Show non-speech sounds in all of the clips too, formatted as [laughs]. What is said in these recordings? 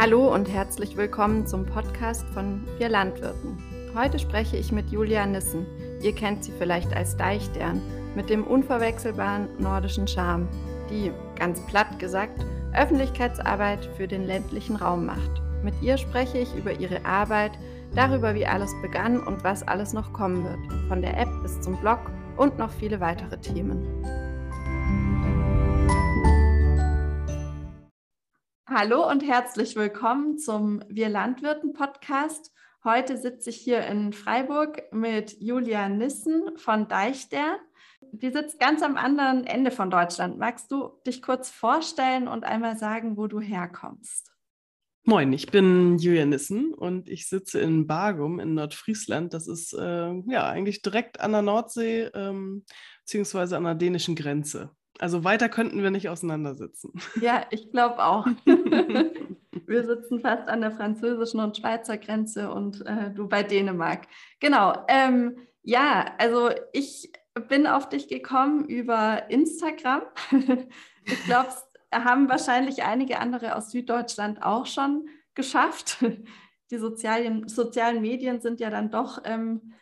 Hallo und herzlich willkommen zum Podcast von Wir Landwirten. Heute spreche ich mit Julia Nissen. Ihr kennt sie vielleicht als Deichstern mit dem unverwechselbaren nordischen Charme, die, ganz platt gesagt, Öffentlichkeitsarbeit für den ländlichen Raum macht. Mit ihr spreche ich über ihre Arbeit, darüber, wie alles begann und was alles noch kommen wird, von der App bis zum Blog und noch viele weitere Themen. Hallo und herzlich willkommen zum Wir Landwirten Podcast. Heute sitze ich hier in Freiburg mit Julia Nissen von Deichstern. Die sitzt ganz am anderen Ende von Deutschland. Magst du dich kurz vorstellen und einmal sagen, wo du herkommst? Moin, ich bin Julia Nissen und ich sitze in Bargum in Nordfriesland. Das ist äh, ja eigentlich direkt an der Nordsee ähm, beziehungsweise an der dänischen Grenze. Also weiter könnten wir nicht auseinandersitzen. Ja, ich glaube auch. [laughs] wir sitzen fast an der französischen und Schweizer Grenze und äh, du bei Dänemark. Genau. Ähm, ja, also ich bin auf dich gekommen über Instagram. [laughs] ich glaube, haben wahrscheinlich einige andere aus Süddeutschland auch schon geschafft. Die sozialen, sozialen Medien sind ja dann doch ähm,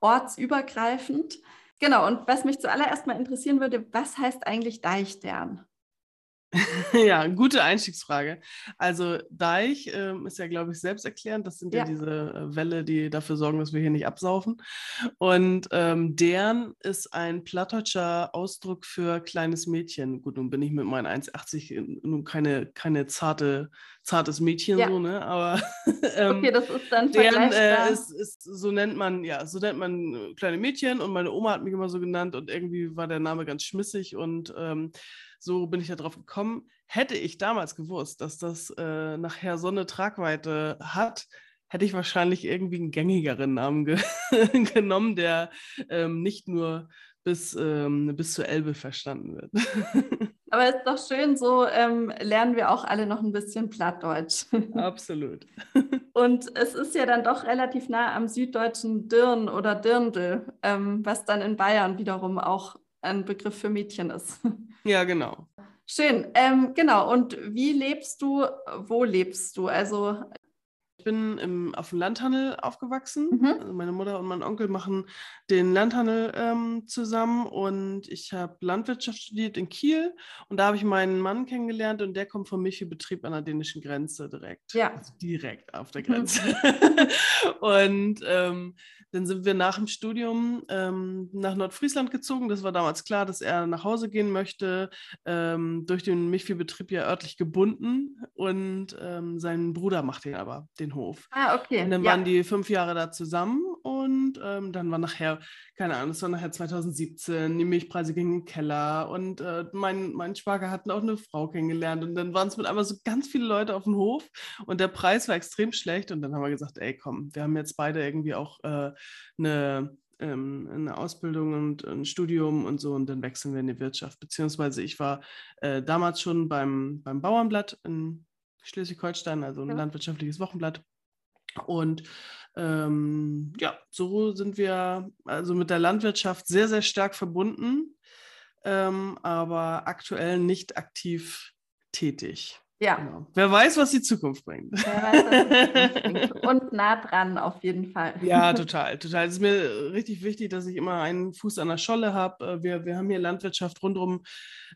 ortsübergreifend. Genau, und was mich zuallererst mal interessieren würde, was heißt eigentlich Deichstern? [laughs] ja, gute Einstiegsfrage. Also Deich ähm, ist ja, glaube ich, selbsterklärend. Das sind ja, ja diese äh, Wälle, die dafür sorgen, dass wir hier nicht absaufen. Und ähm, Dern ist ein plattdeutscher Ausdruck für kleines Mädchen. Gut, nun bin ich mit meinen 1,80 nun keine, keine zarte, zartes Mädchen ja. so, ne? Aber [laughs] ähm, okay, das ist dann Dern äh, ist, ist, so nennt man, ja, so nennt man äh, kleine Mädchen und meine Oma hat mich immer so genannt und irgendwie war der Name ganz schmissig und ähm, so bin ich da drauf gekommen. Hätte ich damals gewusst, dass das äh, nachher so eine Tragweite hat, hätte ich wahrscheinlich irgendwie einen gängigeren Namen ge [laughs] genommen, der ähm, nicht nur bis, ähm, bis zur Elbe verstanden wird. [laughs] Aber es ist doch schön, so ähm, lernen wir auch alle noch ein bisschen Plattdeutsch. [laughs] Absolut. Und es ist ja dann doch relativ nah am süddeutschen Dirn oder Dirndl, ähm, was dann in Bayern wiederum auch ein Begriff für Mädchen ist. Ja, genau. Schön. Ähm, genau. Und wie lebst du? Wo lebst du? Also bin im, auf dem Landhandel aufgewachsen. Mhm. Also meine Mutter und mein Onkel machen den Landhandel ähm, zusammen und ich habe Landwirtschaft studiert in Kiel und da habe ich meinen Mann kennengelernt und der kommt vom Milchviehbetrieb an der dänischen Grenze direkt. Ja. Also direkt auf der mhm. Grenze. Mhm. [laughs] und ähm, dann sind wir nach dem Studium ähm, nach Nordfriesland gezogen. Das war damals klar, dass er nach Hause gehen möchte. Ähm, durch den Milchviehbetrieb ja örtlich gebunden und ähm, sein Bruder macht den aber, den Hof. Ah, okay. Und dann ja. waren die fünf Jahre da zusammen und ähm, dann war nachher, keine Ahnung, das war nachher 2017, die Milchpreise gingen in den Keller und äh, mein, mein Schwager hat auch eine Frau kennengelernt und dann waren es mit einmal so ganz viele Leute auf dem Hof und der Preis war extrem schlecht und dann haben wir gesagt, ey komm, wir haben jetzt beide irgendwie auch äh, eine ähm, eine Ausbildung und ein Studium und so und dann wechseln wir in die Wirtschaft. Beziehungsweise ich war äh, damals schon beim, beim Bauernblatt in Schleswig-Holstein, also ein ja. landwirtschaftliches Wochenblatt. Und ähm, ja, so sind wir also mit der Landwirtschaft sehr, sehr stark verbunden, ähm, aber aktuell nicht aktiv tätig. Ja. Genau. Wer weiß, was die Zukunft bringt. Wer weiß, was die Zukunft [laughs] bringt. Und nah dran auf jeden Fall. Ja, [laughs] total, total. Es ist mir richtig wichtig, dass ich immer einen Fuß an der Scholle habe. Äh, wir, wir haben hier Landwirtschaft rundherum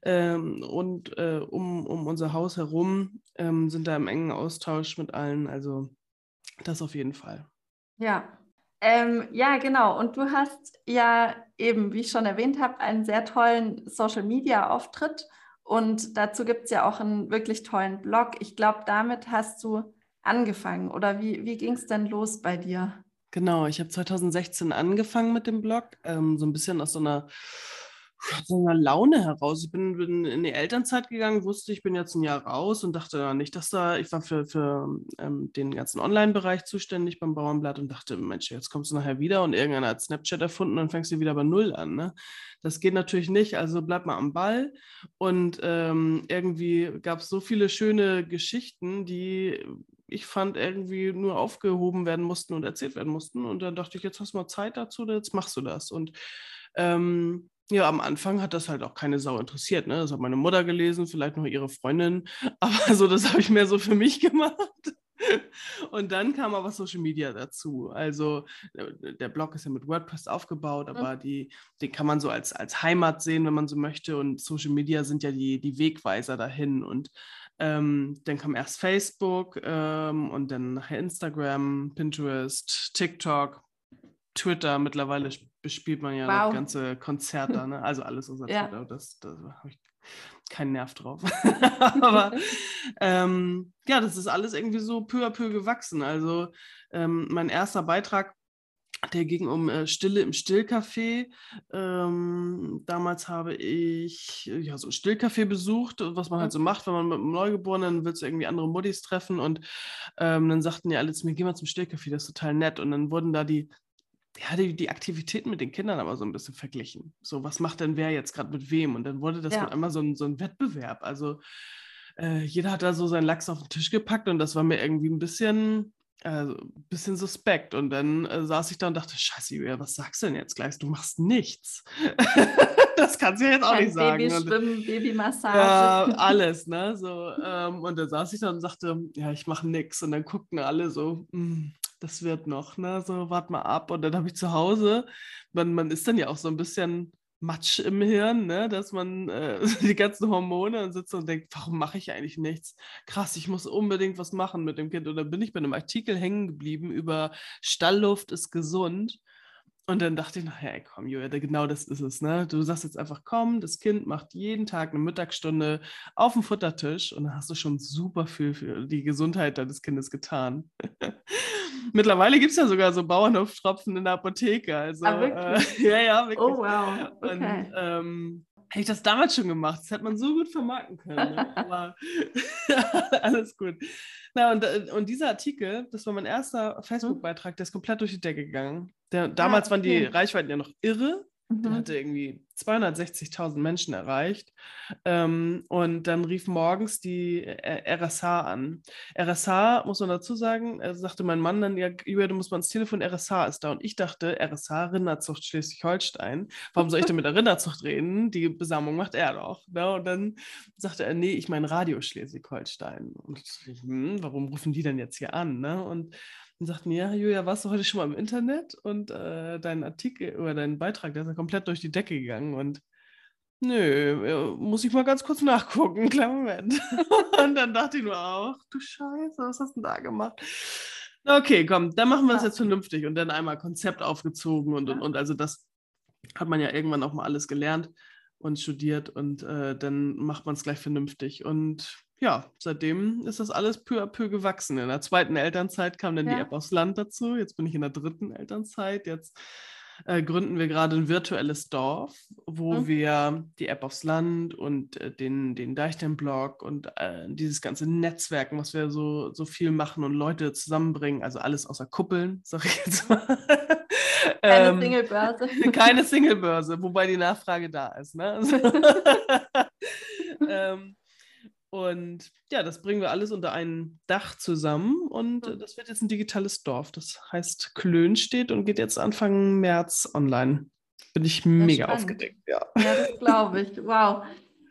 ähm, und äh, um, um unser Haus herum, ähm, sind da im engen Austausch mit allen. Also das auf jeden Fall. Ja. Ähm, ja, genau. Und du hast ja eben, wie ich schon erwähnt habe, einen sehr tollen Social-Media-Auftritt. Und dazu gibt es ja auch einen wirklich tollen Blog. Ich glaube, damit hast du angefangen. Oder wie, wie ging es denn los bei dir? Genau, ich habe 2016 angefangen mit dem Blog, ähm, so ein bisschen aus so einer so einer Laune heraus. Ich bin, bin, in die Elternzeit gegangen, wusste, ich bin jetzt ein Jahr raus und dachte ja nicht, dass da, ich war für, für ähm, den ganzen Online-Bereich zuständig beim Bauernblatt und dachte, Mensch, jetzt kommst du nachher wieder und irgendeiner hat Snapchat erfunden und fängst du wieder bei Null an. Ne? Das geht natürlich nicht, also bleib mal am Ball. Und ähm, irgendwie gab es so viele schöne Geschichten, die ich fand, irgendwie nur aufgehoben werden mussten und erzählt werden mussten. Und dann dachte ich, jetzt hast du mal Zeit dazu, jetzt machst du das. Und ähm, Ja, am Anfang hat das halt auch keine Sau interessiert. Ne? Das hat meine Mutter gelesen, vielleicht noch ihre Freundin. [laughs] Aber so, das habe ich mehr so für mich gemacht. Und dann kam aber Social Media dazu. Also der Blog ist ja mit WordPress aufgebaut, mhm. aber die, den kann man so als, als Heimat sehen, wenn man so möchte. Und Social Media sind ja die, die Wegweiser dahin. Und ähm, dann kam erst Facebook ähm, und dann nachher Instagram, Pinterest, TikTok, Twitter. Mittlerweile bespielt man ja wow. das ganze Konzert da, ne? also alles unser [laughs] ja. Twitter. Das, das habe ich keinen Nerv drauf. [laughs] [laughs] Aber ähm, ja, das ist alles irgendwie so peu à peu gewachsen. Also ähm, mein erster Beitrag der ging um äh, Stille im Stillcafé. Ähm, damals habe ich ja, so ein Stillcafé besucht, was man halt so macht, wenn man mit einem Neugeborenen willst du irgendwie andere Muddis treffen. Und ähm, dann sagten ja alle zu mir, geh mal zum Stillcafé, das ist total nett. Und dann wurden da die, ja, die, die Aktivitäten mit den Kindern aber so ein bisschen verglichen. So, was macht denn wer jetzt gerade mit wem? Und dann wurde das ja. einmal so ein, so ein Wettbewerb. Also äh, jeder hat da so seinen Lachs auf den Tisch gepackt und das war mir irgendwie ein bisschen ein bisschen suspekt. Und dann äh, saß ich da und dachte, scheiße, Julia, was sagst du denn jetzt gleich? Du machst nichts. [laughs] das kannst du ja jetzt auch Kein nicht sagen. Babyschwimmen, Babymassage. Ja, [laughs] alles, ne? So, ähm, und dann saß ich da und sagte, ja, ich mache nichts. Und dann guckten alle so, hm, das wird noch, ne? So, wart mal ab. Und dann habe ich zu Hause, man, man ist dann ja auch so ein bisschen Matsch im Hirn, ne? dass man äh, [laughs] die ganzen Hormone und sitzt und denkt, warum mache ich eigentlich nichts? Krass, ich muss unbedingt was machen mit dem Kind. Und dann bin ich bei einem Artikel hängen geblieben über Stallluft ist gesund. Und dann dachte ich nachher, ey, komm, Julia, genau das ist es. Ne? Du sagst jetzt einfach, komm, das Kind macht jeden Tag eine Mittagsstunde auf dem Futtertisch und dann hast du schon super viel für die Gesundheit deines Kindes getan. [laughs] Mittlerweile gibt es ja sogar so Bauernhoftropfen in der Apotheke. Also, ah, äh, [laughs] ja, ja, wirklich. Oh, wow. Okay. Und, ähm, hätte ich das damals schon gemacht. Das hätte man so gut vermarkten können. Ne? [laughs] Aber [laughs] alles gut. Na, und, äh, und dieser Artikel, das war mein erster Facebook-Beitrag, der ist komplett durch die Decke gegangen. Der, damals ah, okay. waren die Reichweiten ja noch irre. Mhm. Der hatte irgendwie 260.000 Menschen erreicht. Ähm, und dann rief morgens die äh, RSH an. RSH, muss man dazu sagen, äh, sagte mein Mann dann, ja, Julia, du musst mal ins Telefon, RSH ist da. Und ich dachte, RSH, Rinderzucht Schleswig-Holstein. Warum soll ich denn mit der Rinderzucht reden? Die Besamung macht er doch. Ne? Und dann sagte er, nee, ich meine Radio Schleswig-Holstein. Und ich, hm, warum rufen die denn jetzt hier an? Ne? Und und sagten, ja, Julia, warst du heute schon mal im Internet? Und äh, dein Artikel oder dein Beitrag, der ist ja komplett durch die Decke gegangen. Und nö, äh, muss ich mal ganz kurz nachgucken, [laughs] kleinen Moment. und dann dachte ich nur auch, du Scheiße, was hast du denn da gemacht? Okay, komm, dann machen wir es jetzt vernünftig und dann einmal Konzept aufgezogen und, und, und. Also das hat man ja irgendwann auch mal alles gelernt und studiert und äh, dann macht man es gleich vernünftig. Und ja, seitdem ist das alles peu à peu gewachsen. In der zweiten Elternzeit kam dann ja. die App aufs Land dazu. Jetzt bin ich in der dritten Elternzeit. Jetzt äh, gründen wir gerade ein virtuelles Dorf, wo mhm. wir die App aufs Land und äh, den, den Deichtem-Blog und äh, dieses ganze Netzwerken, was wir so, so viel machen und Leute zusammenbringen, also alles außer Kuppeln, [laughs] sag ich jetzt mal. Keine ähm, Singlebörse. [laughs] Keine Singlebörse, wobei die Nachfrage da ist. Ne? [laughs] ähm, und ja, das bringen wir alles unter ein Dach zusammen und mhm. das wird jetzt ein digitales Dorf. Das heißt Klön steht und geht jetzt Anfang März online. Bin ich mega spannend. aufgedeckt, ja. Ja, das glaube ich. Wow.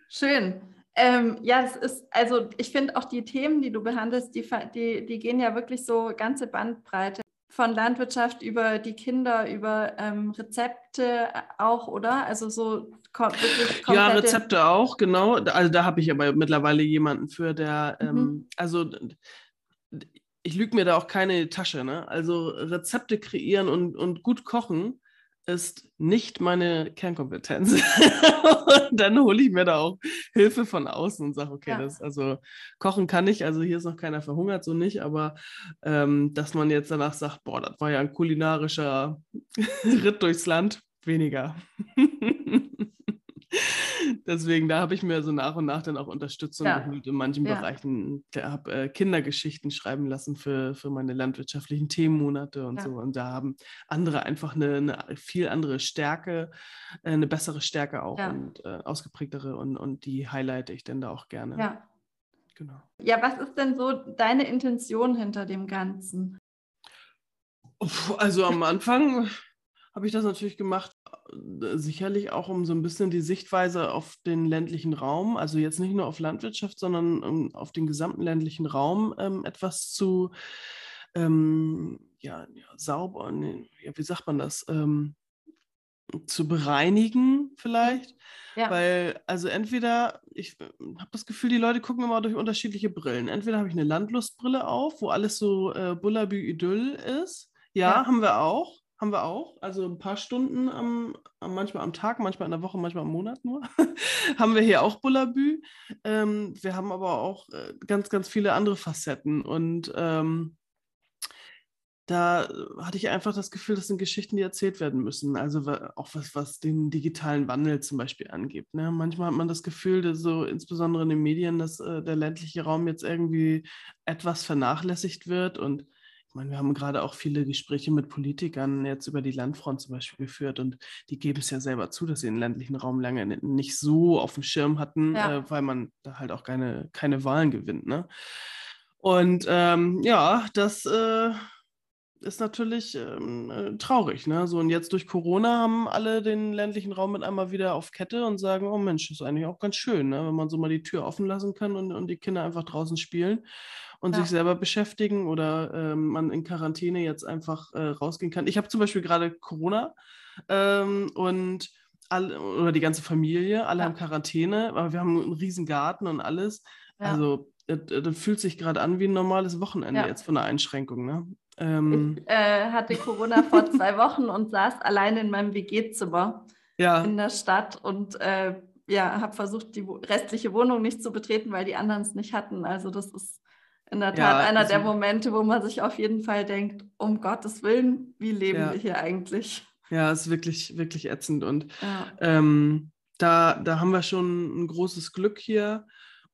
Schön. Ähm, ja, es ist, also ich finde auch die Themen, die du behandelst, die, die, die gehen ja wirklich so ganze Bandbreite von Landwirtschaft über die Kinder, über ähm, Rezepte auch, oder? Also so wirklich Ja, Rezepte auch, genau. Also da habe ich aber mittlerweile jemanden für, der, mhm. ähm, also ich lüge mir da auch keine Tasche, ne? Also Rezepte kreieren und, und gut kochen ist nicht meine Kernkompetenz. [laughs] dann hole ich mir da auch Hilfe von außen und sage, okay, ja. das, also kochen kann ich, also hier ist noch keiner verhungert, so nicht, aber ähm, dass man jetzt danach sagt, boah, das war ja ein kulinarischer [laughs] Ritt durchs Land, weniger. [laughs] Deswegen, da habe ich mir so nach und nach dann auch Unterstützung ja. geholt in manchen ja. Bereichen. Ich habe äh, Kindergeschichten schreiben lassen für, für meine landwirtschaftlichen Themenmonate und ja. so. Und da haben andere einfach eine, eine viel andere Stärke, äh, eine bessere Stärke auch und äh, ausgeprägtere und, und die highlighte ich dann da auch gerne. Ja. Genau. Ja, was ist denn so deine Intention hinter dem Ganzen? Also am Anfang habe ich das natürlich gemacht sicherlich auch um so ein bisschen die Sichtweise auf den ländlichen Raum, also jetzt nicht nur auf Landwirtschaft, sondern um auf den gesamten ländlichen Raum ähm, etwas zu ähm, ja, ja, sauber, nee, ja, wie sagt man das? Ähm, zu bereinigen vielleicht. Ja. Weil, also entweder, ich äh, habe das Gefühl, die Leute gucken immer durch unterschiedliche Brillen. Entweder habe ich eine Landlustbrille auf, wo alles so äh, Bullabü Idyll ist. Ja, ja, haben wir auch. Haben wir auch. Also ein paar Stunden am, manchmal am Tag, manchmal in der Woche, manchmal im Monat nur. [laughs] haben wir hier auch Bullabü. Ähm, wir haben aber auch äh, ganz, ganz viele andere Facetten. Und ähm, da hatte ich einfach das Gefühl, das sind Geschichten, die erzählt werden müssen. Also auch was, was den digitalen Wandel zum Beispiel angeht. Ne? Manchmal hat man das Gefühl, dass so insbesondere in den Medien, dass äh, der ländliche Raum jetzt irgendwie etwas vernachlässigt wird. Und ich meine, wir haben gerade auch viele Gespräche mit Politikern jetzt über die Landfront zum Beispiel geführt und die geben es ja selber zu, dass sie den ländlichen Raum lange nicht so auf dem Schirm hatten, ja. äh, weil man da halt auch keine, keine Wahlen gewinnt. Ne? Und ähm, ja, das äh, ist natürlich ähm, äh, traurig. Ne? So, und jetzt durch Corona haben alle den ländlichen Raum mit einmal wieder auf Kette und sagen, oh Mensch, ist eigentlich auch ganz schön, ne? wenn man so mal die Tür offen lassen kann und, und die Kinder einfach draußen spielen und ja. sich selber beschäftigen oder ähm, man in Quarantäne jetzt einfach äh, rausgehen kann. Ich habe zum Beispiel gerade Corona ähm, und alle, oder die ganze Familie, alle ja. haben Quarantäne, aber wir haben einen riesen Garten und alles. Ja. Also das fühlt sich gerade an wie ein normales Wochenende jetzt von der Einschränkung. Ne? Ähm, ich äh, hatte Corona vor [laughs] zwei Wochen und saß alleine in meinem WG-Zimmer ja. in der Stadt und äh, ja, habe versucht, die restliche Wohnung nicht zu betreten, weil die anderen es nicht hatten. Also das ist in der Tat ja, einer also, der Momente, wo man sich auf jeden Fall denkt, um Gottes Willen, wie leben ja. wir hier eigentlich? Ja, es ist wirklich, wirklich ätzend. Und ja. ähm, da, da haben wir schon ein großes Glück hier.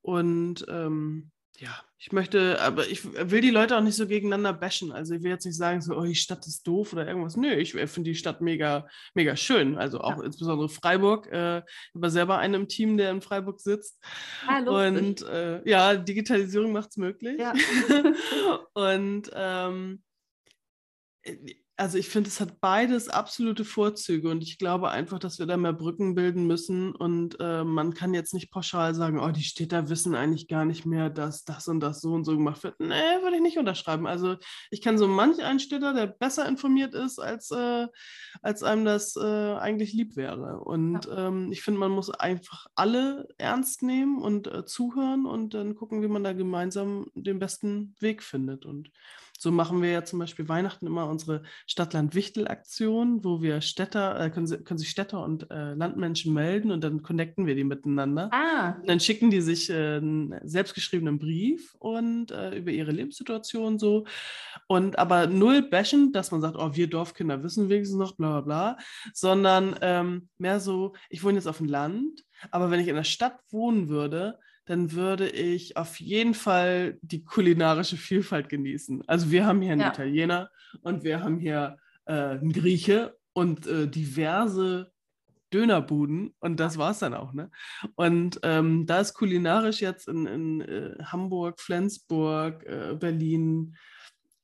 Und ähm, ja, ich möchte, aber ich will die Leute auch nicht so gegeneinander bashen. Also ich will jetzt nicht sagen, so, oh, die Stadt ist doof oder irgendwas. Nö, ich finde die Stadt mega, mega schön. Also auch ja. insbesondere Freiburg. Äh, ich habe selber einen im Team, der in Freiburg sitzt. Ah, und äh, ja, Digitalisierung macht es möglich. Ja. [laughs] und ähm, also ich finde, es hat beides absolute Vorzüge und ich glaube einfach, dass wir da mehr Brücken bilden müssen und äh, man kann jetzt nicht pauschal sagen, oh, die Städter wissen eigentlich gar nicht mehr, dass das und das so und so gemacht wird. Nee, würde ich nicht unterschreiben. Also ich kann so manch einen Städter, der besser informiert ist, als, äh, als einem das äh, eigentlich lieb wäre. Und ja. ähm, ich finde, man muss einfach alle ernst nehmen und äh, zuhören und dann gucken, wie man da gemeinsam den besten Weg findet. Und so machen wir ja zum Beispiel Weihnachten immer unsere Stadtland-Wichtel-Aktion, wo wir Städter, äh, können, können, sich Städter und äh, Landmenschen melden und dann connecten wir die miteinander. Ah. Und dann schicken die sich äh, einen selbstgeschriebenen Brief und äh, über ihre Lebenssituation so. Und aber null bashen, dass man sagt, oh, wir Dorfkinder wissen wenigstens noch, bla bla bla, sondern ähm, mehr so, ich wohne jetzt auf dem Land, aber wenn ich in der Stadt wohnen würde, dann würde ich auf jeden Fall die kulinarische Vielfalt genießen. Also wir haben hier einen ja. Italiener und wir haben hier äh, einen Grieche und äh, diverse Dönerbuden und das war es dann auch. Ne? Und ähm, da ist kulinarisch jetzt in, in äh, Hamburg, Flensburg, äh, Berlin,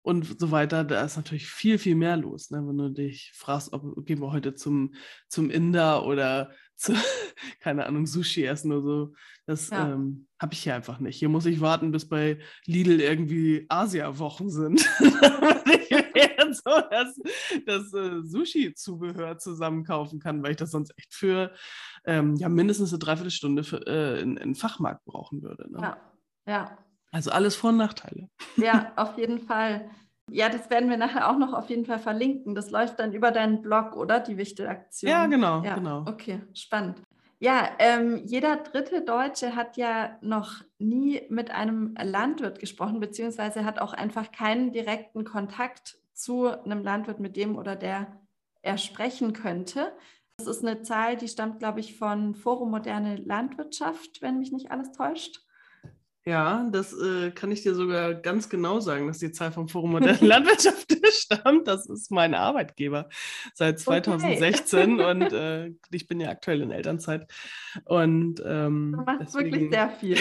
und so weiter, da ist natürlich viel, viel mehr los. Ne? Wenn du dich fragst, ob gehen wir heute zum, zum Inder oder zu, [laughs] keine Ahnung, Sushi essen oder so. Das ja. ähm, habe ich hier einfach nicht. Hier muss ich warten, bis bei Lidl irgendwie Asia-Wochen sind. [laughs] damit ich [laughs] so das, das äh, Sushi-Zubehör zusammen kaufen kann, weil ich das sonst echt für ähm, ja, mindestens eine Dreiviertelstunde für, äh, in, in Fachmarkt brauchen würde. Ne? Ja, ja. Also alles Vor- und Nachteile. Ja, auf jeden Fall. Ja, das werden wir nachher auch noch auf jeden Fall verlinken. Das läuft dann über deinen Blog, oder? Die Wichtelaktion. Ja, genau, ja. genau. Okay, spannend. Ja, ähm, jeder dritte Deutsche hat ja noch nie mit einem Landwirt gesprochen, beziehungsweise hat auch einfach keinen direkten Kontakt zu einem Landwirt, mit dem oder der er sprechen könnte. Das ist eine Zahl, die stammt, glaube ich, von Forum Moderne Landwirtschaft, wenn mich nicht alles täuscht. Ja, das äh, kann ich dir sogar ganz genau sagen, dass die Zahl vom Forum Moderne [laughs] Landwirtschaft [laughs] stammt. Das ist mein Arbeitgeber seit 2016 okay. und [laughs] äh, ich bin ja aktuell in Elternzeit. Und, ähm, du machst deswegen... wirklich sehr viel.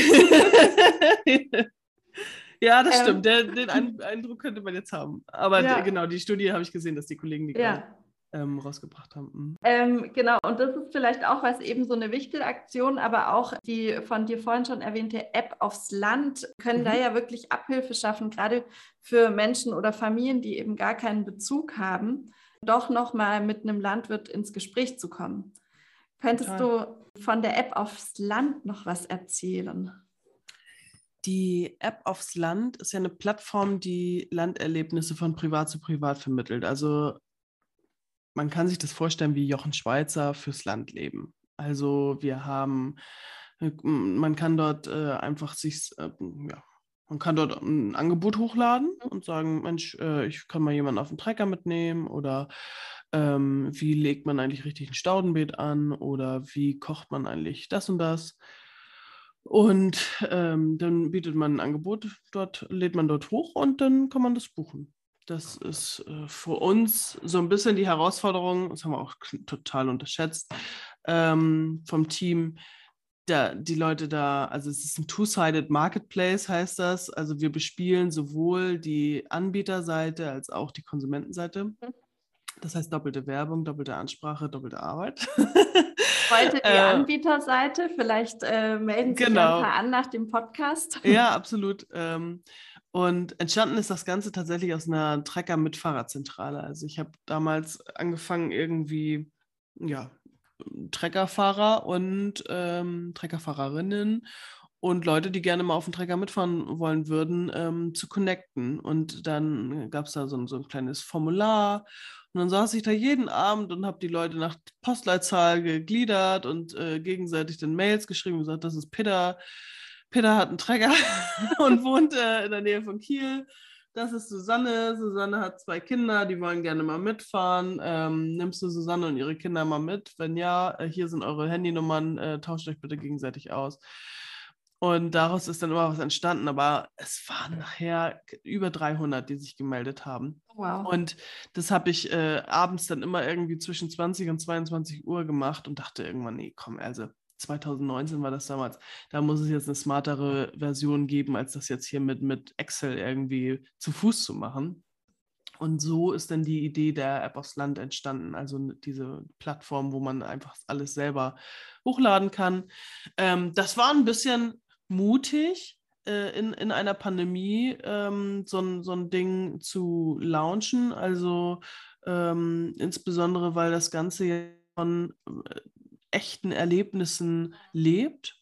ja, das ähm. stimmt. Der, den Eindruck könnte man jetzt haben. Aber ja. genau, die Studie habe ich gesehen, dass die Kollegen die ja. Ähm, rausgebracht haben. Mhm. Ähm, genau, und das ist vielleicht auch was eben so eine Wichtelaktion, aber auch die von dir vorhin schon erwähnte App aufs Land können mhm. da ja wirklich Abhilfe schaffen, gerade für Menschen oder Familien, die eben gar keinen Bezug haben, doch nochmal mit einem Landwirt ins Gespräch zu kommen. Könntest Total. du von der App aufs Land noch was erzählen? Die App aufs Land ist ja eine Plattform, die Landerlebnisse von privat zu privat vermittelt. Also man kann sich das vorstellen wie Jochen Schweizer fürs Landleben. Also wir haben, äh, man kann dort äh, einfach sich, äh, ja, man kann dort ein Angebot hochladen und sagen, Mensch, äh, ich kann mal jemanden auf den Trecker mitnehmen oder ähm, wie legt man eigentlich richtig ein Staudenbeet an oder wie kocht man eigentlich das und das. Und ähm, dann bietet man ein Angebot dort, lädt man dort hoch und dann kann man das buchen. Das ist äh, für uns so ein bisschen die Herausforderung, das haben wir auch total unterschätzt, ähm, vom Team, da, die Leute da, also es ist ein Two-Sided Marketplace, heißt das. Also wir bespielen sowohl die Anbieterseite als auch die Konsumentenseite. Mhm. Das heißt doppelte Werbung, doppelte Ansprache, doppelte Arbeit. Heute [laughs] die äh, Anbieterseite, vielleicht äh, melden sich genau. ein paar an nach dem Podcast. Ja, [laughs] absolut. Ähm, und entstanden ist das Ganze tatsächlich aus einer Trecker-Mitfahrerzentrale. Also ich habe damals angefangen, irgendwie, ja, Treckerfahrer und ähm, Treckerfahrerinnen und Leute, die gerne mal auf den Trecker mitfahren wollen würden, ähm, zu connecten. Und dann gab es da so, so ein kleines Formular und dann saß ich da jeden Abend und habe die Leute nach Postleitzahl gegliedert und äh, gegenseitig dann Mails geschrieben und gesagt, das ist Peter. Peter hat einen Träger [laughs] und wohnt äh, in der Nähe von Kiel. Das ist Susanne. Susanne hat zwei Kinder, die wollen gerne mal mitfahren. Ähm, nimmst du Susanne und ihre Kinder mal mit? Wenn ja, äh, hier sind eure Handynummern, äh, tauscht euch bitte gegenseitig aus. Und daraus ist dann immer was entstanden, aber es waren nachher über 300, die sich gemeldet haben. Wow. Und das habe ich äh, abends dann immer irgendwie zwischen 20 und 22 Uhr gemacht und dachte irgendwann, nee, komm, also 2019 war das damals, da muss es jetzt eine smartere Version geben, als das jetzt hier mit, mit Excel irgendwie zu Fuß zu machen. Und so ist dann die Idee der App aufs Land entstanden, also diese Plattform, wo man einfach alles selber hochladen kann. Ähm, das war ein bisschen mutig, äh, in, in einer Pandemie ähm, so, so ein Ding zu launchen. Also ähm, insbesondere, weil das Ganze von äh, echten Erlebnissen lebt.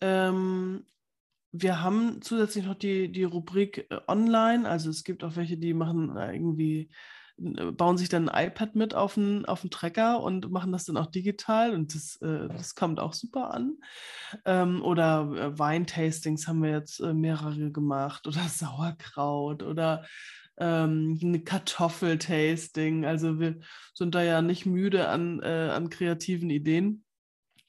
Ähm, wir haben zusätzlich noch die, die Rubrik äh, online. Also es gibt auch welche, die machen irgendwie äh, bauen sich dann ein iPad mit auf den, auf den Trecker und machen das dann auch digital und das, äh, das kommt auch super an. Ähm, oder äh, Weintastings haben wir jetzt äh, mehrere gemacht oder [laughs] Sauerkraut oder ähm, ein Kartoffeltasting. Also wir sind da ja nicht müde an, äh, an kreativen Ideen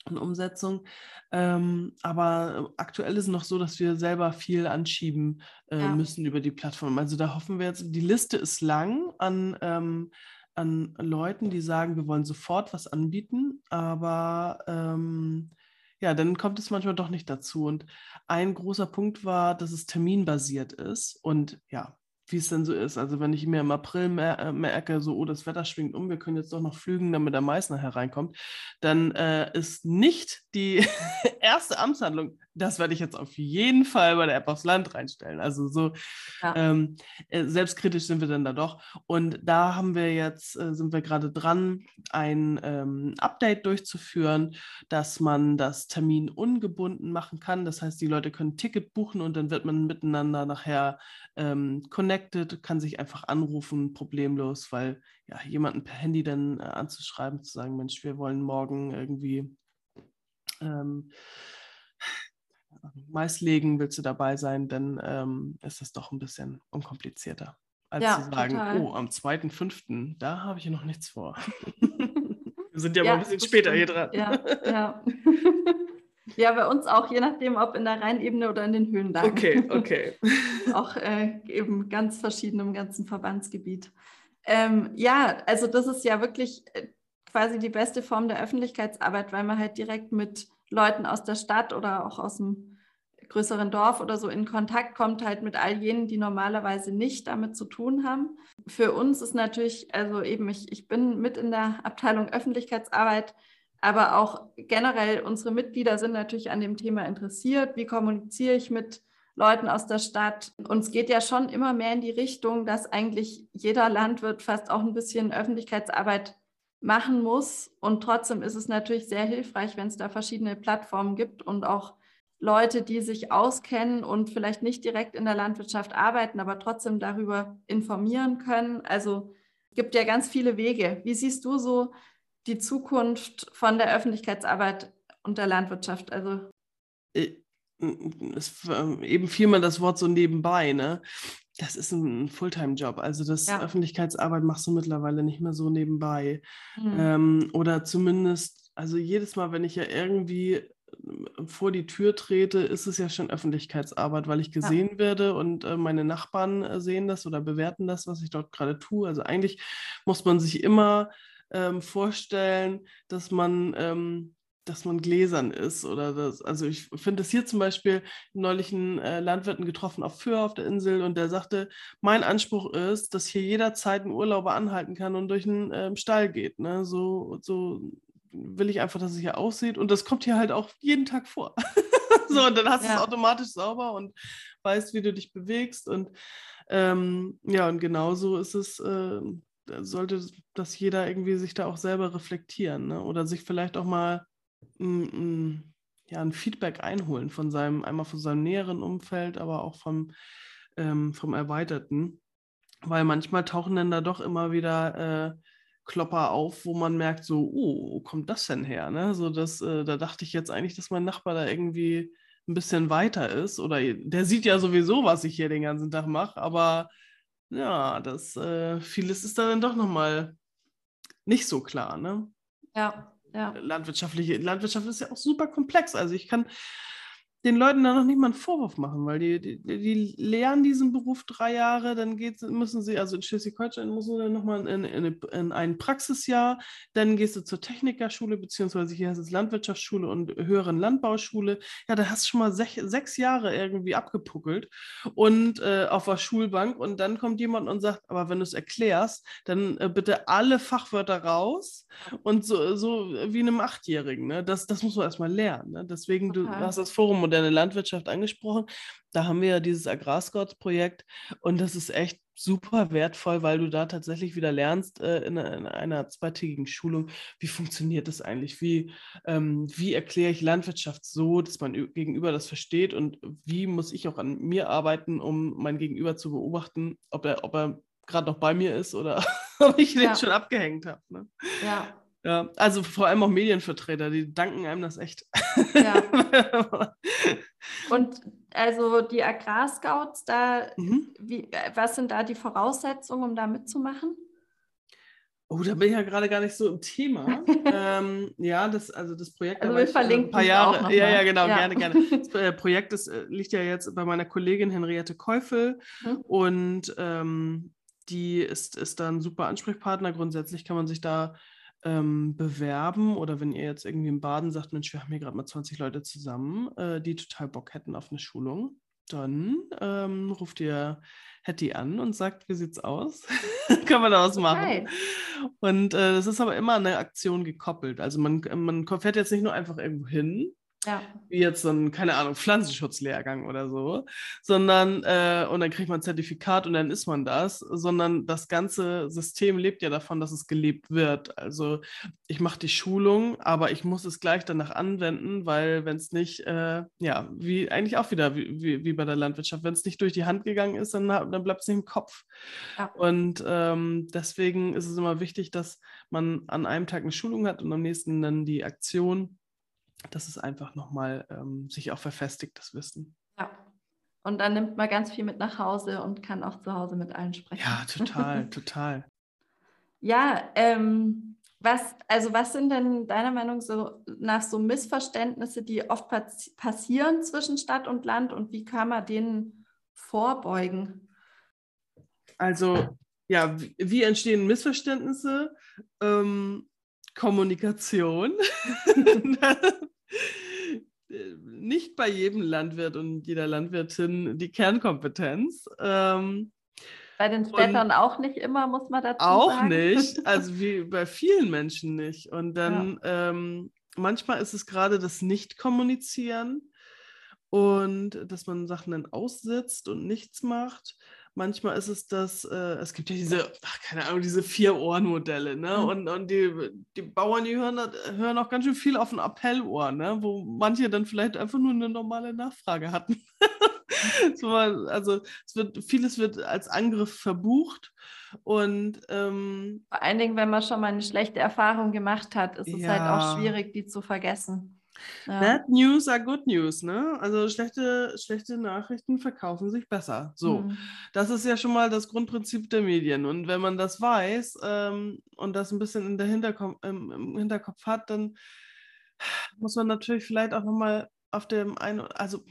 und Umsetzung. Ähm, aber aktuell ist es noch so, dass wir selber viel anschieben äh, ja. müssen über die Plattform. Also da hoffen wir jetzt, die Liste ist lang an, ähm, an Leuten, die sagen, wir wollen sofort was anbieten, aber ähm, ja, dann kommt es manchmal doch nicht dazu. Und ein großer Punkt war, dass es terminbasiert ist. Und ja, wie es denn so ist. Also wenn ich mir im April äh, merke, so, oh, das Wetter schwingt um, wir können jetzt doch noch flügen, damit der Meißner hereinkommt, dann äh, ist nicht die [laughs] erste Amtshandlung, das werde ich jetzt auf jeden Fall bei der App aufs Land reinstellen. Also so ja. ähm, äh, selbstkritisch sind wir dann da doch. Und da haben wir jetzt, äh, sind wir gerade dran, ein ähm, Update durchzuführen, dass man das Termin ungebunden machen kann. Das heißt, die Leute können ein Ticket buchen und dann wird man miteinander nachher ähm, connected, kann sich einfach anrufen, problemlos, weil ja, jemanden per Handy dann äh, anzuschreiben, zu sagen, Mensch, wir wollen morgen irgendwie ähm, Mais legen, willst du dabei sein, dann ähm, ist das doch ein bisschen unkomplizierter, als ja, zu sagen, total. oh, am 2.5., da habe ich ja noch nichts vor. [laughs] Wir sind ja, ja mal ein bisschen später stimmt. hier dran. Ja, ja. [laughs] ja, bei uns auch, je nachdem, ob in der Rheinebene oder in den Höhenlagen. Okay, okay. [laughs] auch äh, eben ganz verschieden im ganzen Verbandsgebiet. Ähm, ja, also das ist ja wirklich äh, quasi die beste Form der Öffentlichkeitsarbeit, weil man halt direkt mit Leuten aus der Stadt oder auch aus dem größeren Dorf oder so in Kontakt kommt, halt mit all jenen, die normalerweise nicht damit zu tun haben. Für uns ist natürlich, also eben, ich, ich bin mit in der Abteilung Öffentlichkeitsarbeit, aber auch generell unsere Mitglieder sind natürlich an dem Thema interessiert. Wie kommuniziere ich mit Leuten aus der Stadt? Und es geht ja schon immer mehr in die Richtung, dass eigentlich jeder Landwirt fast auch ein bisschen Öffentlichkeitsarbeit machen muss. Und trotzdem ist es natürlich sehr hilfreich, wenn es da verschiedene Plattformen gibt und auch Leute, die sich auskennen und vielleicht nicht direkt in der Landwirtschaft arbeiten, aber trotzdem darüber informieren können. Also gibt ja ganz viele Wege. Wie siehst du so die Zukunft von der Öffentlichkeitsarbeit und der Landwirtschaft? Also äh, es, eben fiel das Wort so nebenbei, ne? Das ist ein Fulltime-Job. Also das ja. Öffentlichkeitsarbeit machst du mittlerweile nicht mehr so nebenbei. Mhm. Ähm, oder zumindest, also jedes Mal, wenn ich ja irgendwie vor die Tür trete, ist es ja schon Öffentlichkeitsarbeit, weil ich gesehen ja. werde und äh, meine Nachbarn äh, sehen das oder bewerten das, was ich dort gerade tue. Also eigentlich muss man sich immer ähm, vorstellen, dass man, ähm, dass man gläsern ist oder das. Also ich finde es hier zum Beispiel neulich einen äh, Landwirten getroffen auf Föhr auf der Insel und der sagte, mein Anspruch ist, dass hier jederzeit ein Urlauber anhalten kann und durch einen ähm, Stall geht. Ne? So, so will ich einfach, dass es hier aussieht. Und das kommt hier halt auch jeden Tag vor. [laughs] so, und dann hast du ja. es automatisch sauber und weißt, wie du dich bewegst. Und ähm, ja, und genauso ist es, äh, sollte das jeder irgendwie sich da auch selber reflektieren ne? oder sich vielleicht auch mal mm, ja, ein Feedback einholen von seinem, einmal von seinem näheren Umfeld, aber auch vom, ähm, vom erweiterten. Weil manchmal tauchen dann da doch immer wieder äh, Klopper auf, wo man merkt, so, oh, wo kommt das denn her? Ne? So, das, äh, da dachte ich jetzt eigentlich, dass mein Nachbar da irgendwie ein bisschen weiter ist. Oder der sieht ja sowieso, was ich hier den ganzen Tag mache, aber ja, das äh, vieles ist da dann doch nochmal nicht so klar, ne? Ja, ja. Landwirtschaftliche, Landwirtschaft ist ja auch super komplex. Also ich kann den Leuten da noch nicht mal einen Vorwurf machen, weil die, die, die lernen diesen Beruf drei Jahre, dann geht, müssen sie, also in Schleswig-Holstein müssen sie dann nochmal in, in, in, ein Praxisjahr, dann gehst du zur Technikerschule, beziehungsweise hier heißt es Landwirtschaftsschule und höheren Landbauschule. Ja, da hast du schon mal sech, sechs Jahre irgendwie abgepuckelt und äh, auf der Schulbank und dann kommt jemand und sagt, aber wenn du es erklärst, dann äh, bitte alle Fachwörter raus und so, so wie einem Achtjährigen. Ne? Das, das muss man erstmal lernen. Ne? Deswegen, okay. du hast das Forum moderne Landwirtschaft angesprochen. Da haben wir ja dieses Agrarscouts-Projekt und das ist echt super wertvoll, weil du da tatsächlich wieder lernst äh, in, in, einer zweitägigen Schulung, wie funktioniert das eigentlich, wie, ähm, wie erkläre ich Landwirtschaft so, dass mein Gegenüber das versteht und wie muss ich auch an mir arbeiten, um mein Gegenüber zu beobachten, ob er, ob er gerade noch bei mir ist oder [laughs] ob ich den ja. schon abgehängt habe. Ne? Ja. Ja, also vor allem auch Medienvertreter, die danken einem das echt. Ja. [laughs] Und also die Agrarscouts, da, mhm. wie, was sind da die Voraussetzungen, um da mitzumachen? Oh, da bin ich ja gerade gar nicht so im Thema. [laughs] ähm, ja, das, also das Projekt. Also wir verlinken ein paar Jahre. ja, ja, genau, ja. gerne, gerne. Das äh, Projekt ist, äh, liegt ja jetzt bei meiner Kollegin Henriette Käufel mhm. und ähm, die ist, ist da ein super Ansprechpartner. Grundsätzlich kann man sich da ähm, bewerben oder wenn ihr jetzt irgendwie im Baden sagt, Mensch, wir haben hier gerade mal 20 Leute zusammen, äh, die total Bock hätten auf eine Schulung, dann ähm, ruft ihr Hetty an und sagt, wie sieht's aus? [laughs] Kann man da was machen? Und äh, das ist aber immer an eine Aktion gekoppelt. Also man, man fährt jetzt nicht nur einfach irgendwo hin, ja. Wie jetzt so ein, keine Ahnung, Pflanzenschutzlehrgang oder so, sondern, äh, und dann kriegt man ein Zertifikat und dann ist man das, sondern das ganze System lebt ja davon, dass es gelebt wird. Also ich mache die Schulung, aber ich muss es gleich danach anwenden, weil wenn es nicht, äh, ja, wie eigentlich auch wieder wie, wie, wie bei der Landwirtschaft, wenn es nicht durch die Hand gegangen ist, dann, dann bleibt es nicht im Kopf. Ja. Und ähm, deswegen ist es immer wichtig, dass man an einem Tag eine Schulung hat und am nächsten dann die Aktion dass es einfach nochmal ähm, sich auch verfestigt, das Wissen. Ja. Und dann nimmt man ganz viel mit nach Hause und kann auch zu Hause mit allen sprechen. Ja, total, [laughs] total. Ja, ähm, was, also was sind denn deiner Meinung so nach so Missverständnisse, die oft passieren zwischen Stadt und Land und wie kann man denen vorbeugen? Also ja, wie entstehen Missverständnisse? Ähm, Kommunikation. [laughs] [laughs] äh, nicht bei jedem Landwirt und jeder Landwirtin die Kernkompetenz. Ähm, bei den Städtern auch nicht immer, muss man dazu auch sagen. Auch nicht, [laughs] also wie bei vielen Menschen nicht. Und dann ja. ähm, manchmal ist es gerade das Nicht-Kommunizieren und dass man Sachen dann aussitzt und nichts macht. Manchmal ist es das, äh, es gibt ja diese, ach, keine Ahnung, diese Vier-Ohren-Modelle, ne? Mhm. Und, und die, die Bauern, die hören, hören auch ganz schön viel auf ein Appellohr, ne? Wo manche dann vielleicht einfach nur eine normale Nachfrage hatten. [laughs] so, also es wird, vieles wird als Angriff verbucht. Und ähm, vor allen Dingen, wenn man schon mal eine schlechte Erfahrung gemacht hat, ist es ja. halt auch schwierig, die zu vergessen. Ja. Bad News are good news, ne? Also schlechte, schlechte Nachrichten verkaufen sich besser. So, mhm. das ist ja schon mal das Grundprinzip der Medien. Und wenn man das weiß ähm, und das ein bisschen in der Hinterkopf, im, im Hinterkopf hat, dann muss man natürlich vielleicht auch nochmal auf dem einen, also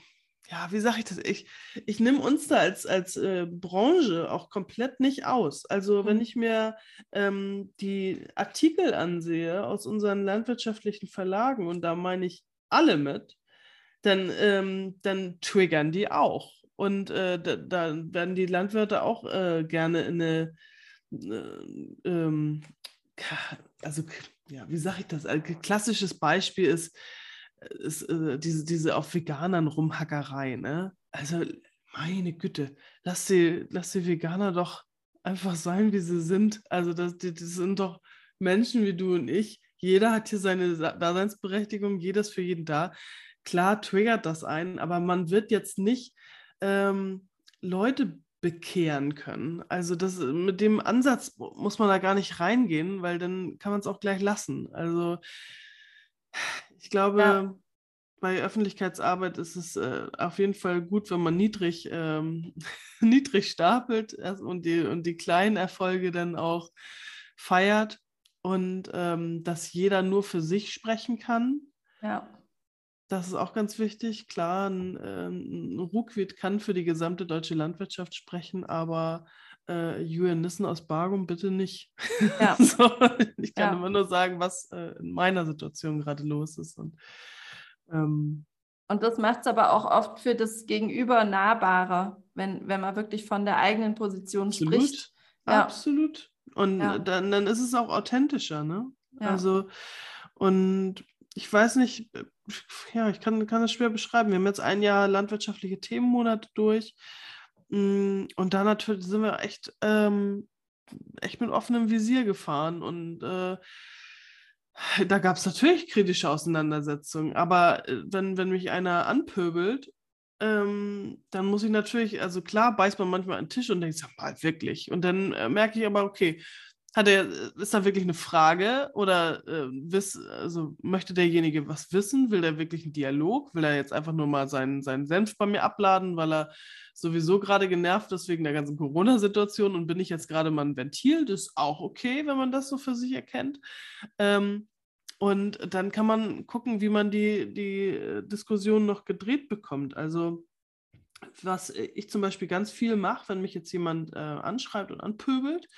ja, wie sage ich das? Ich, ich nehme uns da als, als äh, Branche auch komplett nicht aus. Also wenn mhm. ich mir ähm, die Artikel ansehe aus unseren landwirtschaftlichen Verlagen, und da meine ich alle mit, dann, ähm, dann triggern die auch. Und äh, da, da, werden die Landwirte auch äh, gerne in eine, äh, ähm, also ja, wie sage ich das? Ein klassisches Beispiel ist, ist äh, diese, diese auf Veganern rumhackerei, ne? Also, meine Güte, lass die, lass die Veganer doch einfach sein, wie sie sind. Also, das, die, die sind doch Menschen wie du und ich. Jeder hat hier seine Daseinsberechtigung, jeder ist für jeden da. Klar triggert das einen, aber man wird jetzt nicht ähm, Leute bekehren können. Also das mit dem Ansatz muss man da gar nicht reingehen, weil dann kann man es auch gleich lassen. Also ich glaube, ja. bei Öffentlichkeitsarbeit ist es äh, auf jeden Fall gut, wenn man niedrig, ähm, [laughs] niedrig stapelt und die, und die kleinen Erfolge dann auch feiert und ähm, dass jeder nur für sich sprechen kann. Ja. Das ist auch ganz wichtig. Klar, ein, ähm, ein Ruckwied kann für die gesamte deutsche Landwirtschaft sprechen, aber äh, Julian Nissen aus Bargum bitte nicht. Ja. [laughs] so, ich kann ja. immer nur sagen, was äh, in meiner Situation gerade los ist. Und, ähm, und das macht es aber auch oft für das Gegenüber nahbarer, wenn, wenn man wirklich von der eigenen Position absolut, spricht. Ja. Absolut. Und dann, dann ist es auch authentischer, ne? Also, und ich weiß nicht, ja, ich kann, kann das schwer beschreiben. Wir haben jetzt ein Jahr landwirtschaftliche Themenmonate durch. Mm, und da natürlich sind wir echt, ähm, echt mit offenem Visier gefahren und äh, da gab es natürlich kritische Auseinandersetzungen, aber äh, wenn, wenn mich einer anpöbelt, ähm, dann muss ich natürlich, also klar beißt man manchmal an den Tisch und denkt, sag mal, wirklich. Und dann äh, merke ich aber, okay, hat er, ist da wirklich eine Frage oder äh, wiss, also möchte derjenige was wissen? Will der wirklich einen Dialog? Will er jetzt einfach nur mal seinen, seinen Senf bei mir abladen, weil er sowieso gerade genervt ist wegen der ganzen Corona-Situation und bin ich jetzt gerade mal ein Ventil? Das ist auch okay, wenn man das so für sich erkennt. Ähm, und dann kann man gucken, wie man die, die äh, Diskussion noch gedreht bekommt. Also was ich zum Beispiel ganz viel mache, wenn mich jetzt jemand äh, anschreibt und anpöbelt,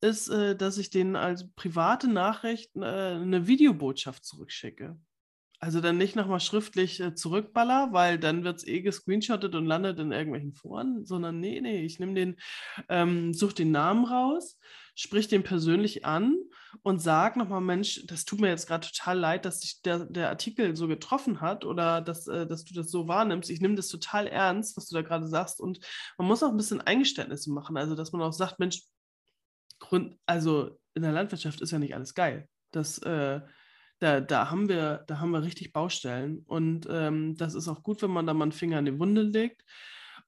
ist, äh, dass ich denen als private Nachricht äh, eine Videobotschaft zurückschicke. Also dann nicht nochmal schriftlich äh, zurückballer, weil dann wird es eh gescreenshottet und landet in irgendwelchen Foren, sondern nee, nee, ich nehme den, ähm, suche den Namen raus, sprich den persönlich an und sag nochmal, Mensch, das tut mir jetzt gerade total leid, dass dich der, der Artikel so getroffen hat oder dass, äh, dass du das so wahrnimmst. Ich nehme das total ernst, was du da gerade sagst. Und man muss auch ein bisschen Eingeständnisse machen. Also, dass man auch sagt, Mensch, Grund, also in der Landwirtschaft ist ja nicht alles geil. Das, äh, da, da, haben wir, da haben wir richtig Baustellen. Und ähm, das ist auch gut, wenn man da mal einen Finger in die Wunde legt.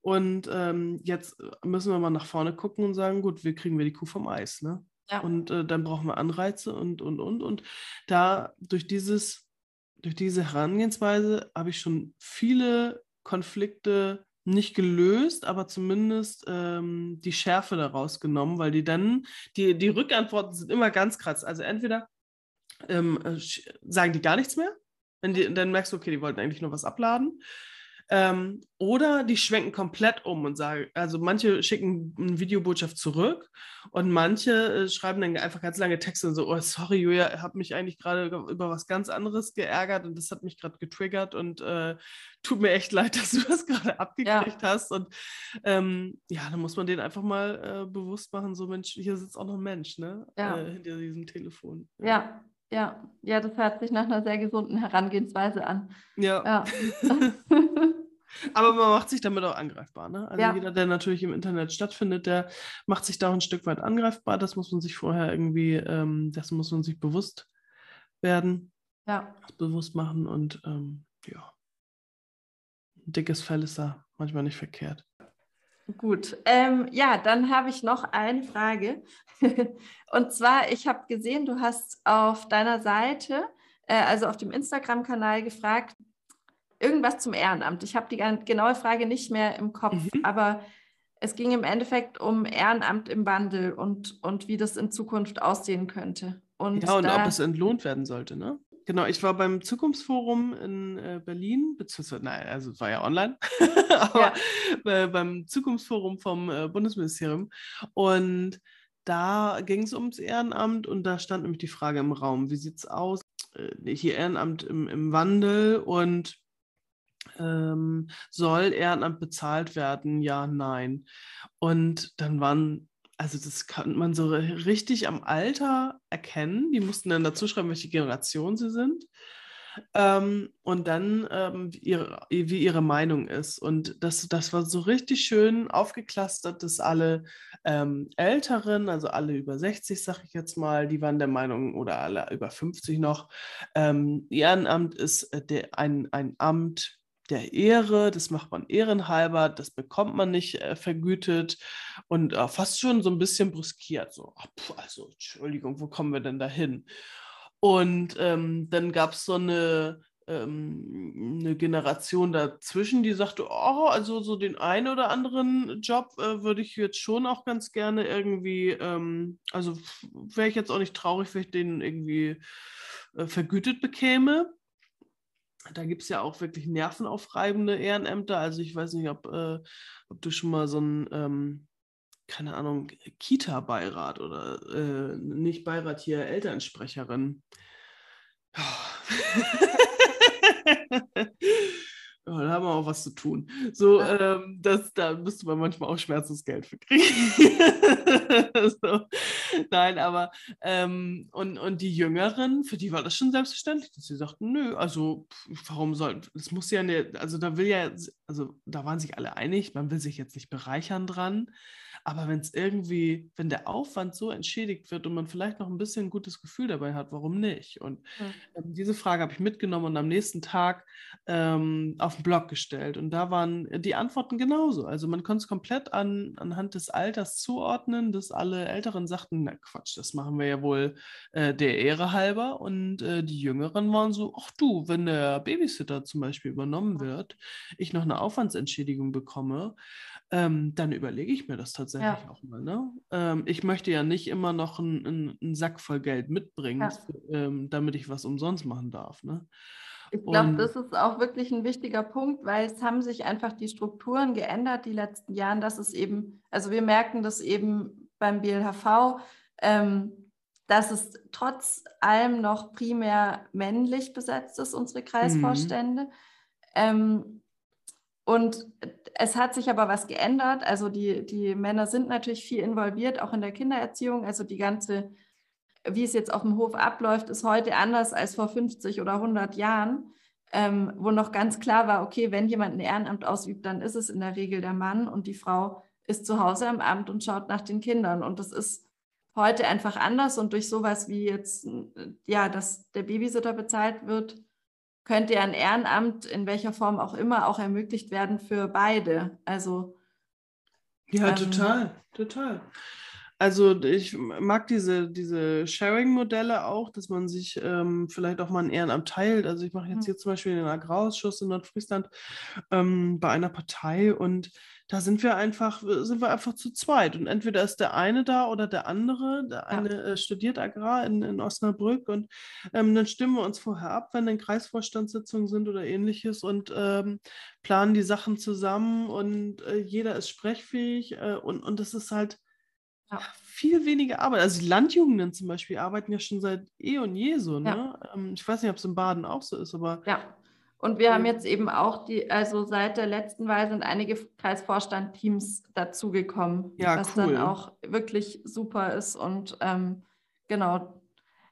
Und ähm, jetzt müssen wir mal nach vorne gucken und sagen, gut, wie kriegen wir die Kuh vom Eis? Ne? Ja. Und äh, dann brauchen wir Anreize und, und, und. Und da durch dieses, durch diese Herangehensweise habe ich schon viele Konflikte nicht gelöst, aber zumindest ähm, die Schärfe daraus genommen, weil die dann, die, die Rückantworten sind immer ganz krass. Also entweder ähm, äh, sagen die gar nichts mehr, wenn die, dann merkst du, okay, die wollten eigentlich nur was abladen. Ähm, oder die schwenken komplett um und sagen, also manche schicken eine Videobotschaft zurück und manche äh, schreiben dann einfach ganz lange Texte und so, oh sorry Julia, habe mich eigentlich gerade über was ganz anderes geärgert und das hat mich gerade getriggert und äh, tut mir echt leid, [laughs] dass du das gerade abgekriegt ja. hast. Und ähm, ja, dann muss man denen einfach mal äh, bewusst machen, so Mensch, hier sitzt auch noch ein Mensch, ne? Ja. Äh, hinter diesem Telefon. Ja. ja. Ja, ja, das hört sich nach einer sehr gesunden Herangehensweise an. Ja. ja. [laughs] Aber man macht sich damit auch angreifbar. Ne? Also ja. jeder, der natürlich im Internet stattfindet, der macht sich da auch ein Stück weit angreifbar. Das muss man sich vorher irgendwie, ähm, das muss man sich bewusst werden. Ja. Bewusst machen und ähm, ja. Ein dickes Fell ist da manchmal nicht verkehrt. Gut, ähm, ja, dann habe ich noch eine Frage. [laughs] und zwar, ich habe gesehen, du hast auf deiner Seite, äh, also auf dem Instagram-Kanal gefragt, irgendwas zum Ehrenamt. Ich habe die genaue Frage nicht mehr im Kopf, mhm. aber es ging im Endeffekt um Ehrenamt im Wandel und, und wie das in Zukunft aussehen könnte. Und ja, und da, ob es entlohnt werden sollte, ne? Genau, ich war beim Zukunftsforum in äh, Berlin, beziehungsweise, nein, also es war ja online, [laughs] aber ja. beim Zukunftsforum vom äh, Bundesministerium. Und da ging es ums Ehrenamt und da stand nämlich die Frage im Raum, wie sieht es aus? Äh, hier Ehrenamt im, im Wandel und ähm, soll Ehrenamt bezahlt werden? Ja, nein. Und dann waren also das kann man so richtig am Alter erkennen. Die mussten dann dazu schreiben, welche Generation sie sind. Ähm, und dann, ähm, ihre, wie ihre Meinung ist. Und das, das war so richtig schön aufgeklustert, dass alle ähm, Älteren, also alle über 60, sag ich jetzt mal, die waren der Meinung, oder alle über 50 noch, ähm, Ehrenamt ist äh, der, ein, ein Amt, der Ehre, das macht man ehrenhalber, das bekommt man nicht äh, vergütet und äh, fast schon so ein bisschen brüskiert. So, ach, pf, also Entschuldigung, wo kommen wir denn da hin? Und ähm, dann gab es so eine, ähm, eine Generation dazwischen, die sagte, oh, also so den einen oder anderen Job äh, würde ich jetzt schon auch ganz gerne irgendwie, ähm, also wäre ich jetzt auch nicht traurig, wenn ich den irgendwie äh, vergütet bekäme da gibt es ja auch wirklich nervenaufreibende Ehrenämter. Also ich weiß nicht, ob, äh, ob du schon mal so ein, ähm, keine Ahnung, Kita-Beirat oder äh, nicht Beirat hier, Elternsprecherin. Oh. [laughs] Oh, da haben wir auch was zu tun. So, ja. ähm, das, da müsste man manchmal auch Schmerzensgeld für kriegen. [laughs] so. Nein, aber ähm, und, und die Jüngeren, für die war das schon selbstverständlich, dass sie sagten, nö, also warum soll, das muss ja eine, also da will ja, also da waren sich alle einig, man will sich jetzt nicht bereichern dran, aber wenn es irgendwie, wenn der Aufwand so entschädigt wird und man vielleicht noch ein bisschen ein gutes Gefühl dabei hat, warum nicht? Und mhm. diese Frage habe ich mitgenommen und am nächsten Tag ähm, auf den Blog gestellt. Und da waren die Antworten genauso. Also man konnte es komplett an, anhand des Alters zuordnen, dass alle Älteren sagten, na Quatsch, das machen wir ja wohl äh, der Ehre halber. Und äh, die Jüngeren waren so, ach du, wenn der Babysitter zum Beispiel übernommen wird, ich noch eine Aufwandsentschädigung bekomme, ähm, dann überlege ich mir das tatsächlich ja. auch mal. Ne? Ähm, ich möchte ja nicht immer noch einen Sack voll Geld mitbringen, ja. ähm, damit ich was umsonst machen darf. Ne? Ich glaube, das ist auch wirklich ein wichtiger Punkt, weil es haben sich einfach die Strukturen geändert die letzten Jahre, dass es eben, also wir merken das eben beim BLHV, ähm, dass es trotz allem noch primär männlich besetzt ist, unsere Kreisvorstände. Mhm. Ähm, und es hat sich aber was geändert. Also die, die Männer sind natürlich viel involviert, auch in der Kindererziehung. Also die ganze, wie es jetzt auf dem Hof abläuft, ist heute anders als vor 50 oder 100 Jahren, ähm, wo noch ganz klar war, okay, wenn jemand ein Ehrenamt ausübt, dann ist es in der Regel der Mann und die Frau ist zu Hause im Amt und schaut nach den Kindern. Und das ist heute einfach anders. Und durch sowas wie jetzt, ja, dass der Babysitter bezahlt wird, könnte ja ein Ehrenamt in welcher Form auch immer auch ermöglicht werden für beide. Also ja, ähm, total, total. Also ich mag diese, diese Sharing-Modelle auch, dass man sich ähm, vielleicht auch mal ein Ehrenamt teilt. Also ich mache jetzt hm. hier zum Beispiel den Agrarausschuss in Nordfriesland ähm, bei einer Partei und da sind wir einfach, sind wir einfach zu zweit. Und entweder ist der eine da oder der andere. Der eine äh, studiert Agrar in, in Osnabrück und ähm, dann stimmen wir uns vorher ab, wenn dann Kreisvorstandssitzungen sind oder ähnliches und ähm, planen die Sachen zusammen und äh, jeder ist sprechfähig äh, und, und das ist halt ja. viel weniger Arbeit. Also die Landjugenden zum Beispiel arbeiten ja schon seit eh und je so. Ne? Ja. Ähm, ich weiß nicht, ob es in Baden auch so ist, aber. Und wir haben jetzt eben auch die, also seit der letzten Wahl sind einige Kreisvorstand-Teams dazugekommen, ja, was cool. dann auch wirklich super ist. Und ähm, genau,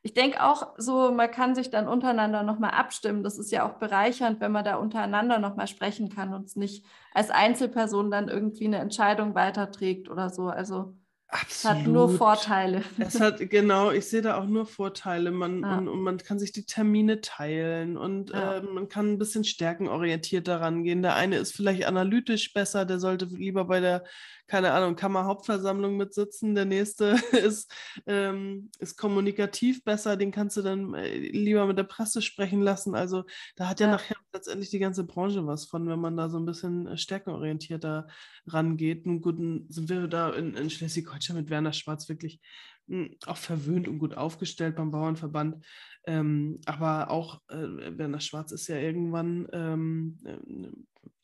ich denke auch so, man kann sich dann untereinander nochmal abstimmen. Das ist ja auch bereichernd, wenn man da untereinander nochmal sprechen kann und es nicht als Einzelperson dann irgendwie eine Entscheidung weiterträgt oder so. Also Absolut. Es hat nur Vorteile. Es hat, genau, ich sehe da auch nur Vorteile. Man, ja. und, und, man kann sich die Termine teilen und ja. äh, man kann ein bisschen stärkenorientierter rangehen. Der eine ist vielleicht analytisch besser, der sollte lieber bei der keine Ahnung, Kammerhauptversammlung mitsitzen. Der nächste [laughs] ist, ähm, ist kommunikativ besser, den kannst du dann äh, lieber mit der Presse sprechen lassen. Also da hat ja, ja, nachher letztendlich die ganze Branche was von, wenn man da so ein bisschen äh, stärkenorientierter rangeht. Nun gut, sind wir da in, in Schleswig-Holstein mit Werner Schwarz wirklich hm, auch verwöhnt und gut aufgestellt beim Bauernverband. Ähm, aber auch äh, Werner Schwarz ist ja irgendwann ähm, äh,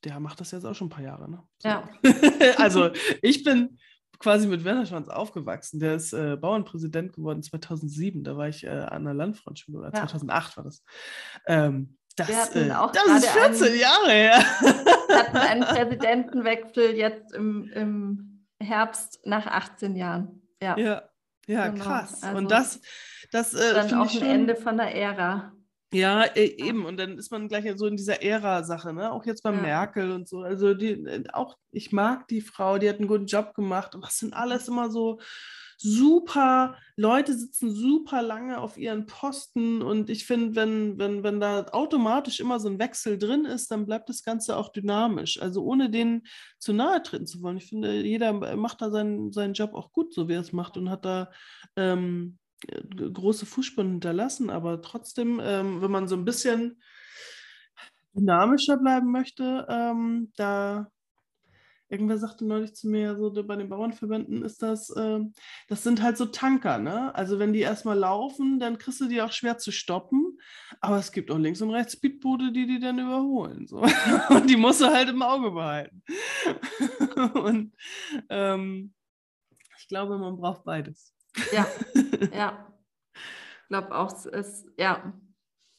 der macht das jetzt auch schon ein paar Jahre. Ne? So. Ja. [laughs] also ich bin quasi mit Werner Schwanz aufgewachsen. Der ist äh, Bauernpräsident geworden 2007. Da war ich äh, an der Landfrontschule. Oder ja. 2008 war das. Ähm, das, äh, das ist 14 einen, Jahre her. Wir hatten [laughs] einen Präsidentenwechsel jetzt im, im Herbst nach 18 Jahren. Ja, ja, ja genau. krass. Also Und das, das äh, dann auch ein Ende von der Ära. Ja, e eben. Und dann ist man gleich so in dieser Ära-Sache, ne? Auch jetzt bei ja. Merkel und so. Also die, äh, auch, ich mag die Frau, die hat einen guten Job gemacht. Und was sind alles immer so super, Leute sitzen super lange auf ihren Posten und ich finde, wenn, wenn, wenn da automatisch immer so ein Wechsel drin ist, dann bleibt das Ganze auch dynamisch. Also ohne denen zu nahe treten zu wollen. Ich finde, jeder macht da seinen, seinen Job auch gut, so wie er es macht und hat da ähm, große Fußspuren hinterlassen, aber trotzdem, ähm, wenn man so ein bisschen dynamischer bleiben möchte, ähm, da irgendwer sagte neulich zu mir, so bei den Bauernverbänden ist das, äh, das sind halt so Tanker, ne? Also wenn die erstmal laufen, dann kriegst du die auch schwer zu stoppen, aber es gibt auch links und rechts Speedboote, die die dann überholen. So. [laughs] und die musst du halt im Auge behalten. [laughs] und ähm, ich glaube, man braucht beides. Ja, ja. Ich glaube auch, es ist, ja.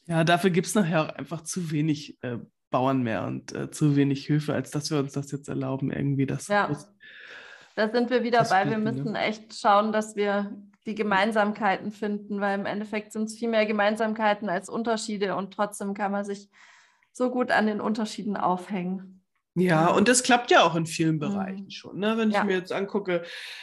Ja, dafür gibt es nachher auch einfach zu wenig äh, Bauern mehr und äh, zu wenig Höfe, als dass wir uns das jetzt erlauben, irgendwie das. Ja, das, da sind wir wieder bei. Wir ne? müssen ne? echt schauen, dass wir die Gemeinsamkeiten finden, weil im Endeffekt sind es viel mehr Gemeinsamkeiten als Unterschiede und trotzdem kann man sich so gut an den Unterschieden aufhängen. Ja, und das klappt ja auch in vielen mhm. Bereichen mhm. schon. Ne? Wenn ich ja. mir jetzt angucke,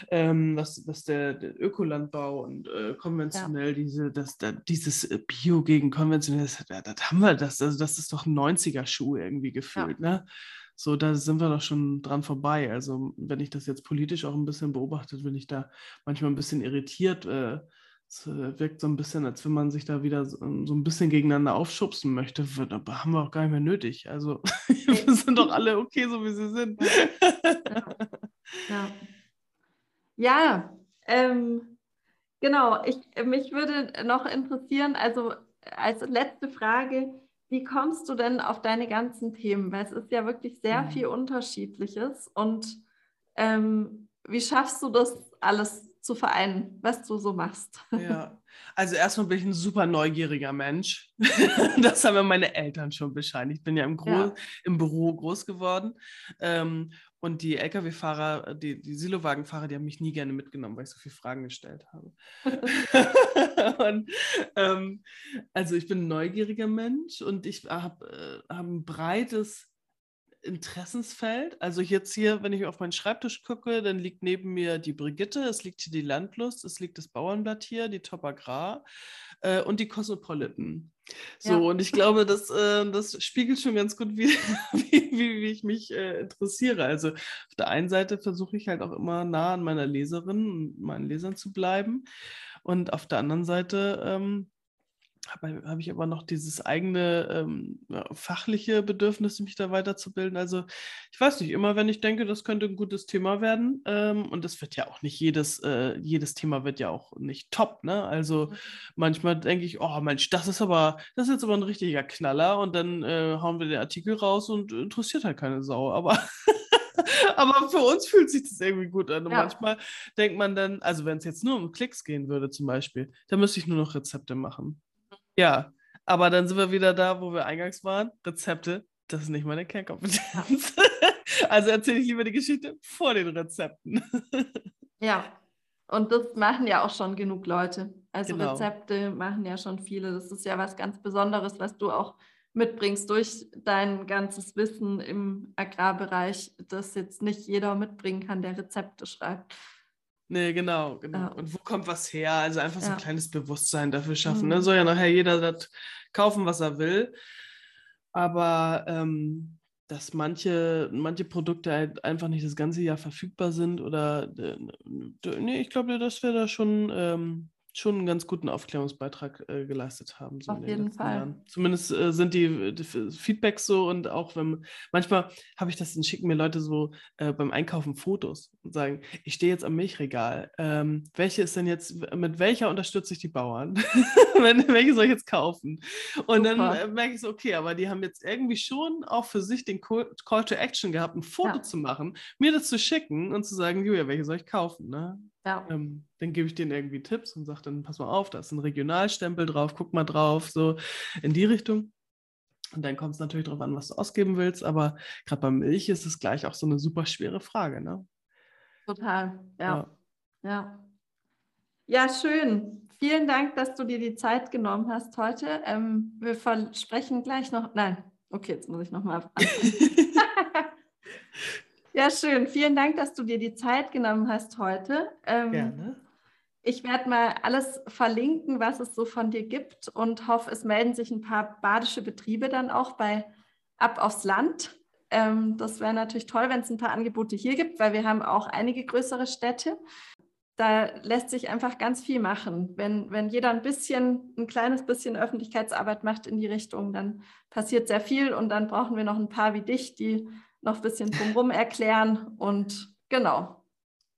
ähm, was, was der, der Ökolandbau und äh, konventionell ja. diese, das, da, dieses äh, Bio gegen konventionell, das, das, haben wir, das, also das ist doch ein 90er-Schuh irgendwie gefühlt. Ja. Ne? So, da sind wir doch schon dran vorbei. Also, wenn ich das jetzt politisch auch ein bisschen beobachtet, bin ich da manchmal ein bisschen irritiert. Äh, es äh, wirkt so ein bisschen, als wenn man sich da wieder so, so ein bisschen gegeneinander aufschubsen möchte. Aber haben wir auch gar nicht mehr nötig. Also [laughs] wir sind doch alle okay, so wie sie sind. Ja, ja. ja ähm, genau. Ich, mich würde noch interessieren, also als letzte Frage, wie kommst du denn auf deine ganzen Themen? Weil es ist ja wirklich sehr mhm. viel Unterschiedliches. Und ähm, wie schaffst du das alles zu vereinen, was du so machst. Ja, also erstmal bin ich ein super neugieriger Mensch. [laughs] das haben mir meine Eltern schon bescheinigt. Ich bin ja im, Gro ja. im Büro groß geworden. Ähm, und die Lkw-Fahrer, die, die Silowagenfahrer, die haben mich nie gerne mitgenommen, weil ich so viele Fragen gestellt habe. [laughs] [laughs] und, ähm, also ich bin ein neugieriger Mensch und ich habe äh, hab ein breites Interessensfeld. Also jetzt hier, wenn ich auf meinen Schreibtisch gucke, dann liegt neben mir die Brigitte, es liegt hier die Landlust, es liegt das Bauernblatt hier, die Top Agrar äh, und die Cosmopolitan. So, ja. und ich glaube, das, äh, das spiegelt schon ganz gut, [laughs] wie, wie, wie, ich mich äh, interessiere. Also auf der einen Seite versuche ich halt auch immer nah an meiner Leserin und meinen Lesern zu bleiben. Und auf der anderen Seite ähm, habe hab ich aber noch dieses eigene ähm, fachliche Bedürfnis, mich da weiterzubilden. Also ich weiß nicht, immer wenn ich denke, das könnte ein gutes Thema werden, ähm, und das wird ja auch nicht jedes, äh, jedes Thema wird ja auch nicht top, ne? Also mhm. manchmal denke ich, oh Mensch, das ist aber, das ist jetzt aber ein richtiger Knaller und dann äh, hauen wir den Artikel raus und interessiert halt keine Sau. Aber [laughs] aber für uns fühlt sich das irgendwie gut an. Und ja. manchmal denkt man dann, also wenn es jetzt nur um Klicks gehen würde zum Beispiel, dann müsste ich nur noch Rezepte machen. Ja, aber dann sind wir wieder da, wo wir eingangs waren. Rezepte, das ist nicht meine Kernkompetenz. [laughs] also erzähle ich lieber die Geschichte vor den Rezepten. [laughs] ja, und das machen ja auch schon genug Leute. Also genau. Rezepte machen ja schon viele. Das ist ja was ganz Besonderes, was du auch mitbringst durch dein ganzes Wissen im Agrarbereich, das jetzt nicht jeder mitbringen kann, der Rezepte schreibt. Nee, genau, genau. Ja. Und wo kommt was her? Also einfach so ein kleines Bewusstsein dafür schaffen. Ne? Mhm. Ne? Soll ja nachher jeder das kaufen, was er will. Aber ähm, dass manche, manche Produkte halt einfach nicht das ganze Jahr verfügbar sind oder äh, nee, ich glaube, das wäre da schon ähm, schon einen ganz guten Aufklärungsbeitrag äh, geleistet haben. So Auf jeden Fall. Jahren. Zumindest äh, sind die, die, Feedbacks so und auch wenn manchmal habe ich das, dann schicken mir Leute so äh, beim Einkaufen Fotos und sagen, ich stehe jetzt am Milchregal. Ähm, welche ist denn jetzt, mit welcher unterstütze ich die Bauern? [laughs] welche soll ich jetzt kaufen? Und Super. dann äh, merke ich so, okay, aber die haben jetzt irgendwie schon auch für sich den Call, Call to Action gehabt, ein Foto ja. zu machen, mir das zu schicken und zu sagen, Julia, welche soll ich kaufen? Ne? Ja. Ähm, dann gebe ich denen irgendwie Tipps und sage dann, pass mal auf, da ist ein Regionalstempel drauf, guck mal drauf, so in die Richtung. Und dann kommt es natürlich darauf an, was du ausgeben willst, aber gerade bei Milch ist es gleich auch so eine super schwere Frage, ne? Total, ja. Ja, ja. ja schön. Vielen Dank, dass du dir die Zeit genommen hast heute. Ähm, wir versprechen gleich noch, nein, okay, jetzt muss ich nochmal [laughs] Ja, schön. Vielen Dank, dass du dir die Zeit genommen hast heute. Ähm, Gerne. Ich werde mal alles verlinken, was es so von dir gibt und hoffe, es melden sich ein paar badische Betriebe dann auch bei Ab aufs Land. Ähm, das wäre natürlich toll, wenn es ein paar Angebote hier gibt, weil wir haben auch einige größere Städte. Da lässt sich einfach ganz viel machen. Wenn, wenn jeder ein bisschen, ein kleines bisschen Öffentlichkeitsarbeit macht in die Richtung, dann passiert sehr viel und dann brauchen wir noch ein paar wie dich, die noch ein bisschen drumherum erklären und genau.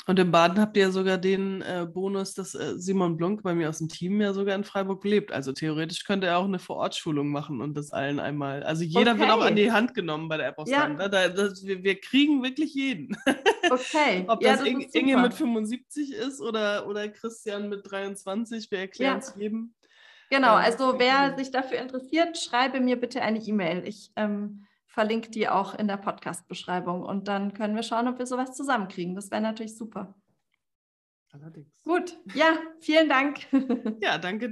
Und in Baden habt ihr ja sogar den äh, Bonus, dass äh, Simon Blunk bei mir aus dem Team ja sogar in Freiburg lebt. Also theoretisch könnte er auch eine Vorortschulung machen und das allen einmal. Also jeder okay. wird auch an die Hand genommen bei der App ja. Ne? Da, das, wir, wir, kriegen wirklich jeden. [laughs] Okay. Ob ja, das, das Inge mit 75 ist oder, oder Christian mit 23, wir erklären es ja. jedem. Genau, also wer sich dafür interessiert, schreibe mir bitte eine E-Mail. Ich ähm, verlinke die auch in der Podcast-Beschreibung und dann können wir schauen, ob wir sowas zusammenkriegen. Das wäre natürlich super. Allerdings. Gut, ja, vielen Dank. Ja, danke dir.